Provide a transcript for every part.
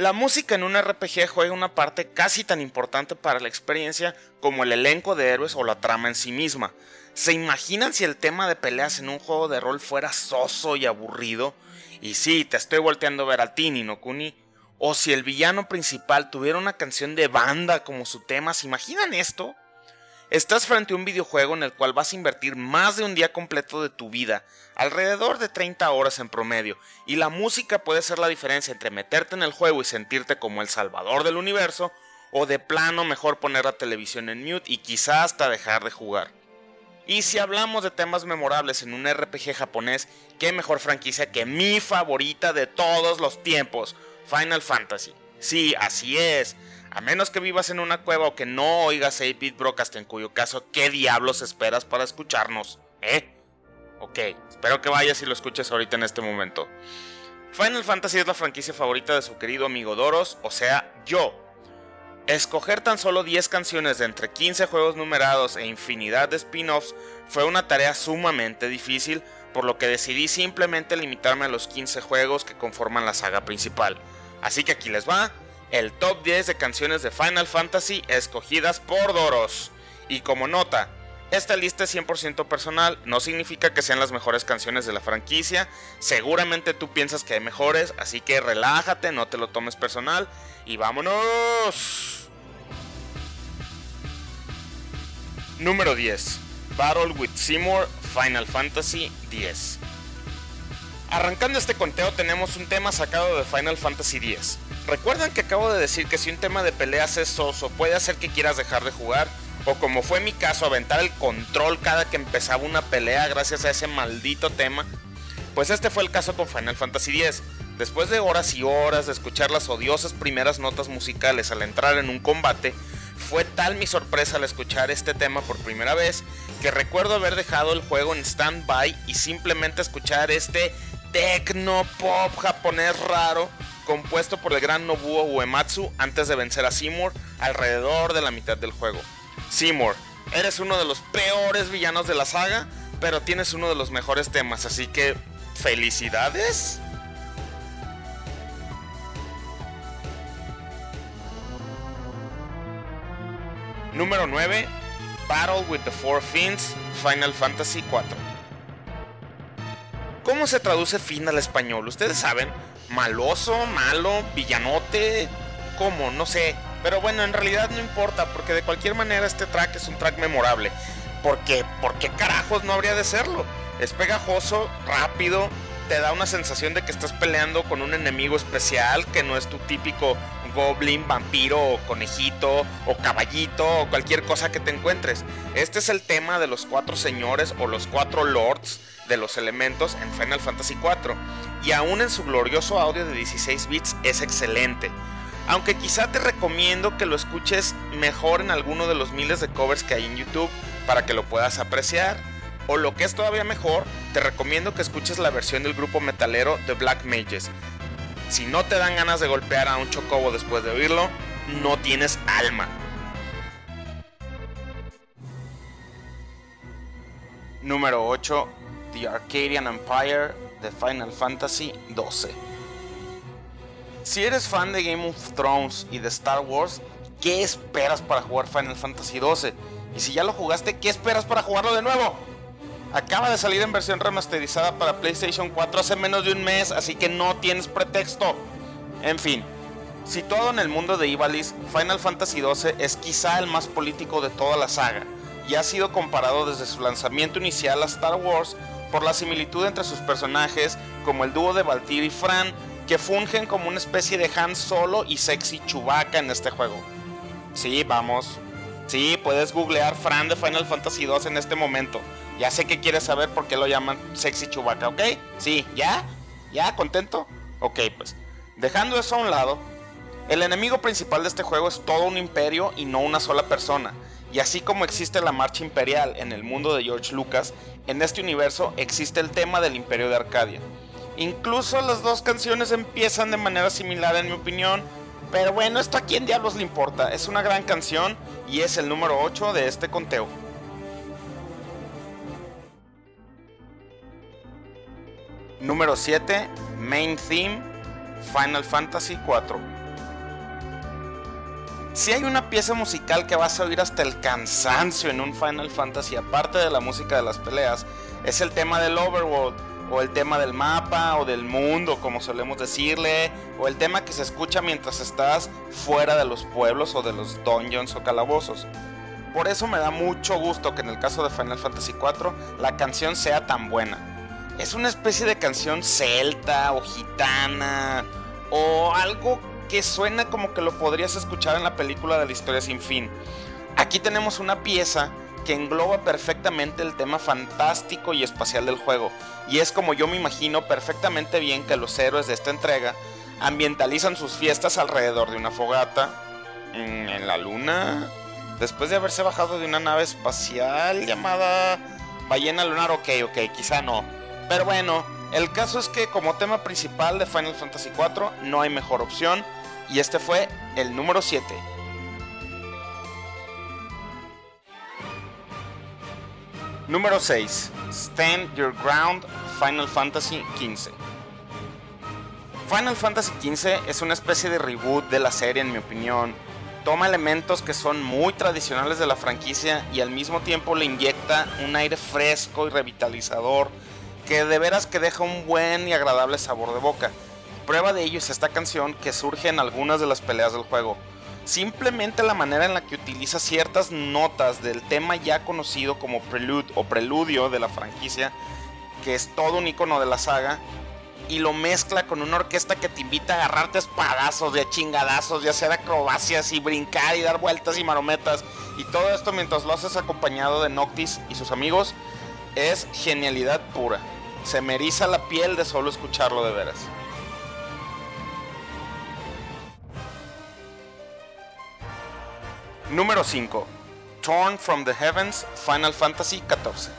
La música en un RPG juega una parte casi tan importante para la experiencia como el elenco de héroes o la trama en sí misma. ¿Se imaginan si el tema de peleas en un juego de rol fuera soso y aburrido? Y sí, te estoy volteando a ver al Tini, no Kuni. O si el villano principal tuviera una canción de banda como su tema, ¿se imaginan esto? Estás frente a un videojuego en el cual vas a invertir más de un día completo de tu vida, alrededor de 30 horas en promedio, y la música puede ser la diferencia entre meterte en el juego y sentirte como el salvador del universo, o de plano mejor poner la televisión en mute y quizá hasta dejar de jugar. Y si hablamos de temas memorables en un RPG japonés, qué mejor franquicia que mi favorita de todos los tiempos, Final Fantasy. Sí, así es. A menos que vivas en una cueva o que no oigas 8-Bit Broadcast, en cuyo caso, ¿qué diablos esperas para escucharnos? ¿Eh? Ok, espero que vayas y lo escuches ahorita en este momento. Final Fantasy es la franquicia favorita de su querido amigo Doros, o sea, yo. Escoger tan solo 10 canciones de entre 15 juegos numerados e infinidad de spin-offs fue una tarea sumamente difícil, por lo que decidí simplemente limitarme a los 15 juegos que conforman la saga principal. Así que aquí les va el top 10 de canciones de Final Fantasy escogidas por Doros. Y como nota, esta lista es 100% personal, no significa que sean las mejores canciones de la franquicia, seguramente tú piensas que hay mejores, así que relájate, no te lo tomes personal y vámonos. Número 10. Battle with Seymour Final Fantasy X. Arrancando este conteo tenemos un tema sacado de Final Fantasy X. ¿Recuerdan que acabo de decir que si un tema de peleas es soso puede hacer que quieras dejar de jugar? O como fue mi caso, aventar el control cada que empezaba una pelea gracias a ese maldito tema. Pues este fue el caso con Final Fantasy X. Después de horas y horas de escuchar las odiosas primeras notas musicales al entrar en un combate, fue tal mi sorpresa al escuchar este tema por primera vez que recuerdo haber dejado el juego en stand-by y simplemente escuchar este tecno pop japonés raro compuesto por el gran Nobuo Uematsu antes de vencer a Seymour alrededor de la mitad del juego. Seymour, eres uno de los peores villanos de la saga, pero tienes uno de los mejores temas, así que felicidades. Número 9. Battle with the Four Fiends, Final Fantasy 4. ¿Cómo se traduce fin al español? Ustedes saben, maloso, malo, villanote, ¿cómo? No sé. Pero bueno, en realidad no importa, porque de cualquier manera este track es un track memorable. Porque, ¿por qué carajos no habría de serlo? Es pegajoso, rápido, te da una sensación de que estás peleando con un enemigo especial que no es tu típico goblin, vampiro o conejito o caballito o cualquier cosa que te encuentres. Este es el tema de los cuatro señores o los cuatro lords de los elementos en Final Fantasy IV, y aún en su glorioso audio de 16 bits es excelente. Aunque quizá te recomiendo que lo escuches mejor en alguno de los miles de covers que hay en YouTube para que lo puedas apreciar. O lo que es todavía mejor, te recomiendo que escuches la versión del grupo metalero The Black Mages. Si no te dan ganas de golpear a un chocobo después de oírlo, no tienes alma. Número 8. The Arcadian Empire de Final Fantasy XII. Si eres fan de Game of Thrones y de Star Wars, ¿qué esperas para jugar Final Fantasy XII? Y si ya lo jugaste, ¿qué esperas para jugarlo de nuevo? Acaba de salir en versión remasterizada para PlayStation 4 hace menos de un mes, así que no tienes pretexto. En fin, situado en el mundo de Ivalice, Final Fantasy XII es quizá el más político de toda la saga, y ha sido comparado desde su lanzamiento inicial a Star Wars por la similitud entre sus personajes, como el dúo de Valtir y Fran, que fungen como una especie de Han Solo y Sexy Chewbacca en este juego. Sí, vamos. Sí, puedes googlear Fran de Final Fantasy 2 en este momento. Ya sé que quieres saber por qué lo llaman Sexy Chewbacca, ¿ok? Sí, ¿ya? ¿Ya? ¿Contento? Ok, pues. Dejando eso a un lado, el enemigo principal de este juego es todo un imperio y no una sola persona. Y así como existe la marcha imperial en el mundo de George Lucas, en este universo existe el tema del imperio de Arcadia. Incluso las dos canciones empiezan de manera similar en mi opinión, pero bueno, esto a quién diablos le importa, es una gran canción y es el número 8 de este conteo. Número 7, Main Theme, Final Fantasy 4. Si hay una pieza musical que vas a oír hasta el cansancio en un Final Fantasy, aparte de la música de las peleas, es el tema del Overworld, o el tema del mapa, o del mundo, como solemos decirle, o el tema que se escucha mientras estás fuera de los pueblos o de los dungeons o calabozos. Por eso me da mucho gusto que en el caso de Final Fantasy IV la canción sea tan buena. Es una especie de canción celta o gitana o algo que suena como que lo podrías escuchar en la película de la historia sin fin. Aquí tenemos una pieza que engloba perfectamente el tema fantástico y espacial del juego, y es como yo me imagino perfectamente bien que los héroes de esta entrega ambientalizan sus fiestas alrededor de una fogata, en la luna, después de haberse bajado de una nave espacial llamada Ballena Lunar, ok, ok, quizá no. Pero bueno, el caso es que como tema principal de Final Fantasy IV no hay mejor opción y este fue el número 7. Número 6. Stand Your Ground Final Fantasy XV. Final Fantasy XV es una especie de reboot de la serie en mi opinión, toma elementos que son muy tradicionales de la franquicia y al mismo tiempo le inyecta un aire fresco y revitalizador que de veras que deja un buen y agradable sabor de boca. Prueba de ello es esta canción que surge en algunas de las peleas del juego. Simplemente la manera en la que utiliza ciertas notas del tema ya conocido como prelude o preludio de la franquicia, que es todo un icono de la saga, y lo mezcla con una orquesta que te invita a agarrarte espadazos, de chingadazos, de hacer acrobacias y brincar y dar vueltas y marometas. Y todo esto mientras lo haces acompañado de Noctis y sus amigos, es genialidad pura. Se me la piel de solo escucharlo de veras. Número 5. Torn from the Heavens, Final Fantasy XIV.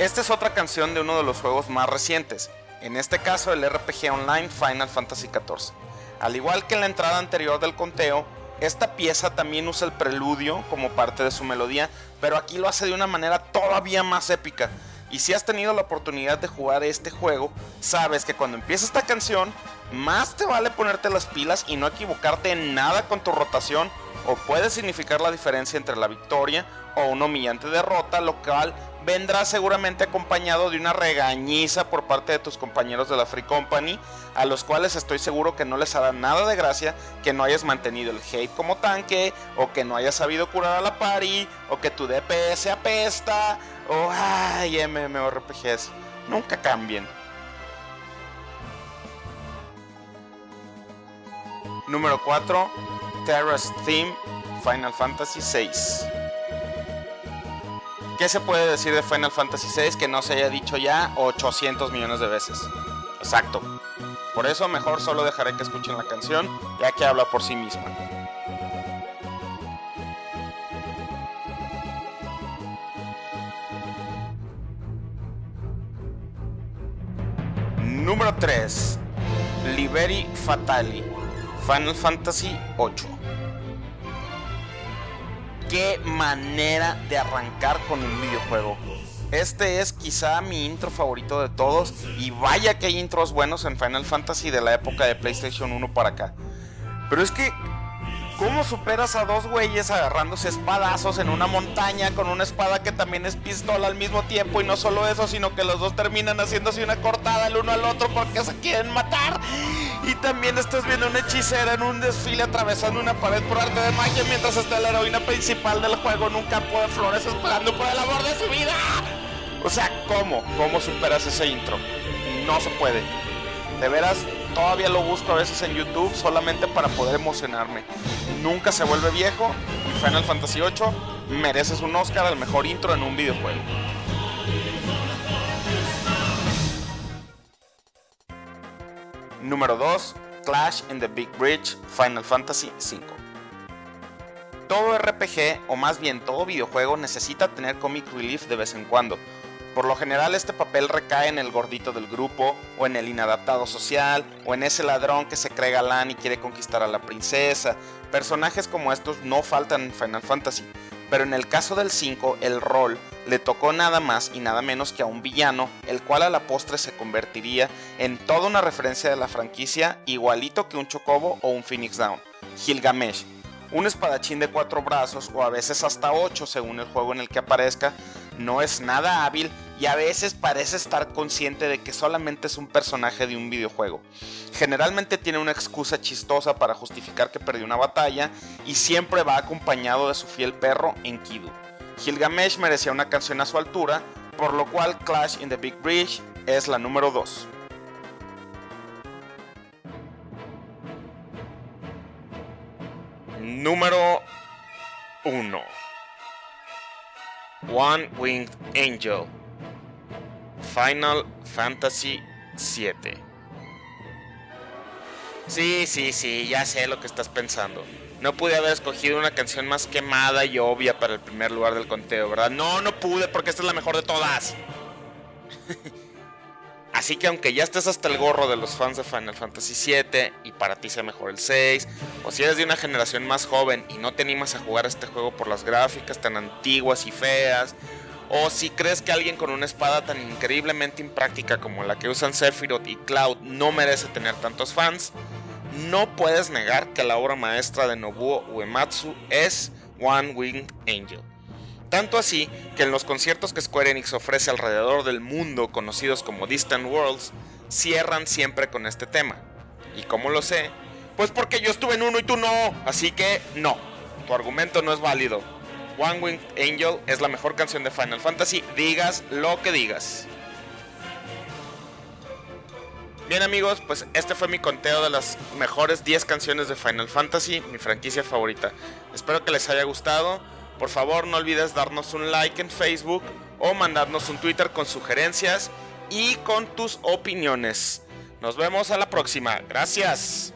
Esta es otra canción de uno de los juegos más recientes, en este caso el RPG Online Final Fantasy XIV. Al igual que en la entrada anterior del conteo, esta pieza también usa el preludio como parte de su melodía, pero aquí lo hace de una manera todavía más épica. Y si has tenido la oportunidad de jugar este juego, sabes que cuando empieza esta canción, más te vale ponerte las pilas y no equivocarte en nada con tu rotación, o puede significar la diferencia entre la victoria o una humillante derrota, lo cual vendrá seguramente acompañado de una regañiza por parte de tus compañeros de la Free Company, a los cuales estoy seguro que no les hará nada de gracia que no hayas mantenido el hate como tanque, o que no hayas sabido curar a la pari, o que tu DPS apesta, o ay, MMORPGs. Nunca cambien. Número 4. Terra's Theme Final Fantasy VI. ¿Qué se puede decir de Final Fantasy VI que no se haya dicho ya 800 millones de veces? Exacto. Por eso mejor solo dejaré que escuchen la canción, ya que habla por sí misma. Número 3. Liberi Fatali. Final Fantasy VIII qué manera de arrancar con un videojuego. Este es quizá mi intro favorito de todos y vaya que hay intros buenos en Final Fantasy de la época de PlayStation 1 para acá. Pero es que ¿Cómo superas a dos güeyes agarrándose espadazos en una montaña con una espada que también es pistola al mismo tiempo? Y no solo eso, sino que los dos terminan haciéndose una cortada el uno al otro porque se quieren matar. Y también estás viendo una hechicera en un desfile atravesando una pared por arte de magia mientras está la heroína principal del juego en un campo de flores esperando por el amor de su vida. O sea, ¿cómo? ¿Cómo superas ese intro? No se puede. De veras, todavía lo busco a veces en YouTube solamente para poder emocionarme. Nunca se vuelve viejo y Final Fantasy VIII mereces un Oscar al mejor intro en un videojuego. Número 2. Clash in the Big Bridge Final Fantasy V. Todo RPG, o más bien todo videojuego, necesita tener comic relief de vez en cuando por lo general este papel recae en el gordito del grupo, o en el inadaptado social, o en ese ladrón que se cree galán y quiere conquistar a la princesa. Personajes como estos no faltan en Final Fantasy, pero en el caso del 5 el rol le tocó nada más y nada menos que a un villano, el cual a la postre se convertiría en toda una referencia de la franquicia, igualito que un Chocobo o un Phoenix Down, Gilgamesh, un espadachín de cuatro brazos o a veces hasta ocho según el juego en el que aparezca, no es nada hábil y a veces parece estar consciente de que solamente es un personaje de un videojuego. Generalmente tiene una excusa chistosa para justificar que perdió una batalla y siempre va acompañado de su fiel perro Enkidu. Gilgamesh merecía una canción a su altura, por lo cual Clash in the Big Bridge es la número 2. Número 1 One Winged Angel Final Fantasy VII Sí, sí, sí, ya sé lo que estás pensando. No pude haber escogido una canción más quemada y obvia para el primer lugar del conteo, ¿verdad? No, no pude porque esta es la mejor de todas. Así que aunque ya estés hasta el gorro de los fans de Final Fantasy VII y para ti sea mejor el 6, o si eres de una generación más joven y no te animas a jugar este juego por las gráficas tan antiguas y feas, o si crees que alguien con una espada tan increíblemente impráctica como la que usan Sephiroth y Cloud no merece tener tantos fans, no puedes negar que la obra maestra de Nobuo Uematsu es One Winged Angel. Tanto así que en los conciertos que Square Enix ofrece alrededor del mundo, conocidos como Distant Worlds, cierran siempre con este tema. ¿Y cómo lo sé? Pues porque yo estuve en uno y tú no. Así que no, tu argumento no es válido. One Winged Angel es la mejor canción de Final Fantasy, digas lo que digas. Bien amigos, pues este fue mi conteo de las mejores 10 canciones de Final Fantasy, mi franquicia favorita. Espero que les haya gustado. Por favor no olvides darnos un like en Facebook o mandarnos un Twitter con sugerencias y con tus opiniones. Nos vemos a la próxima. Gracias.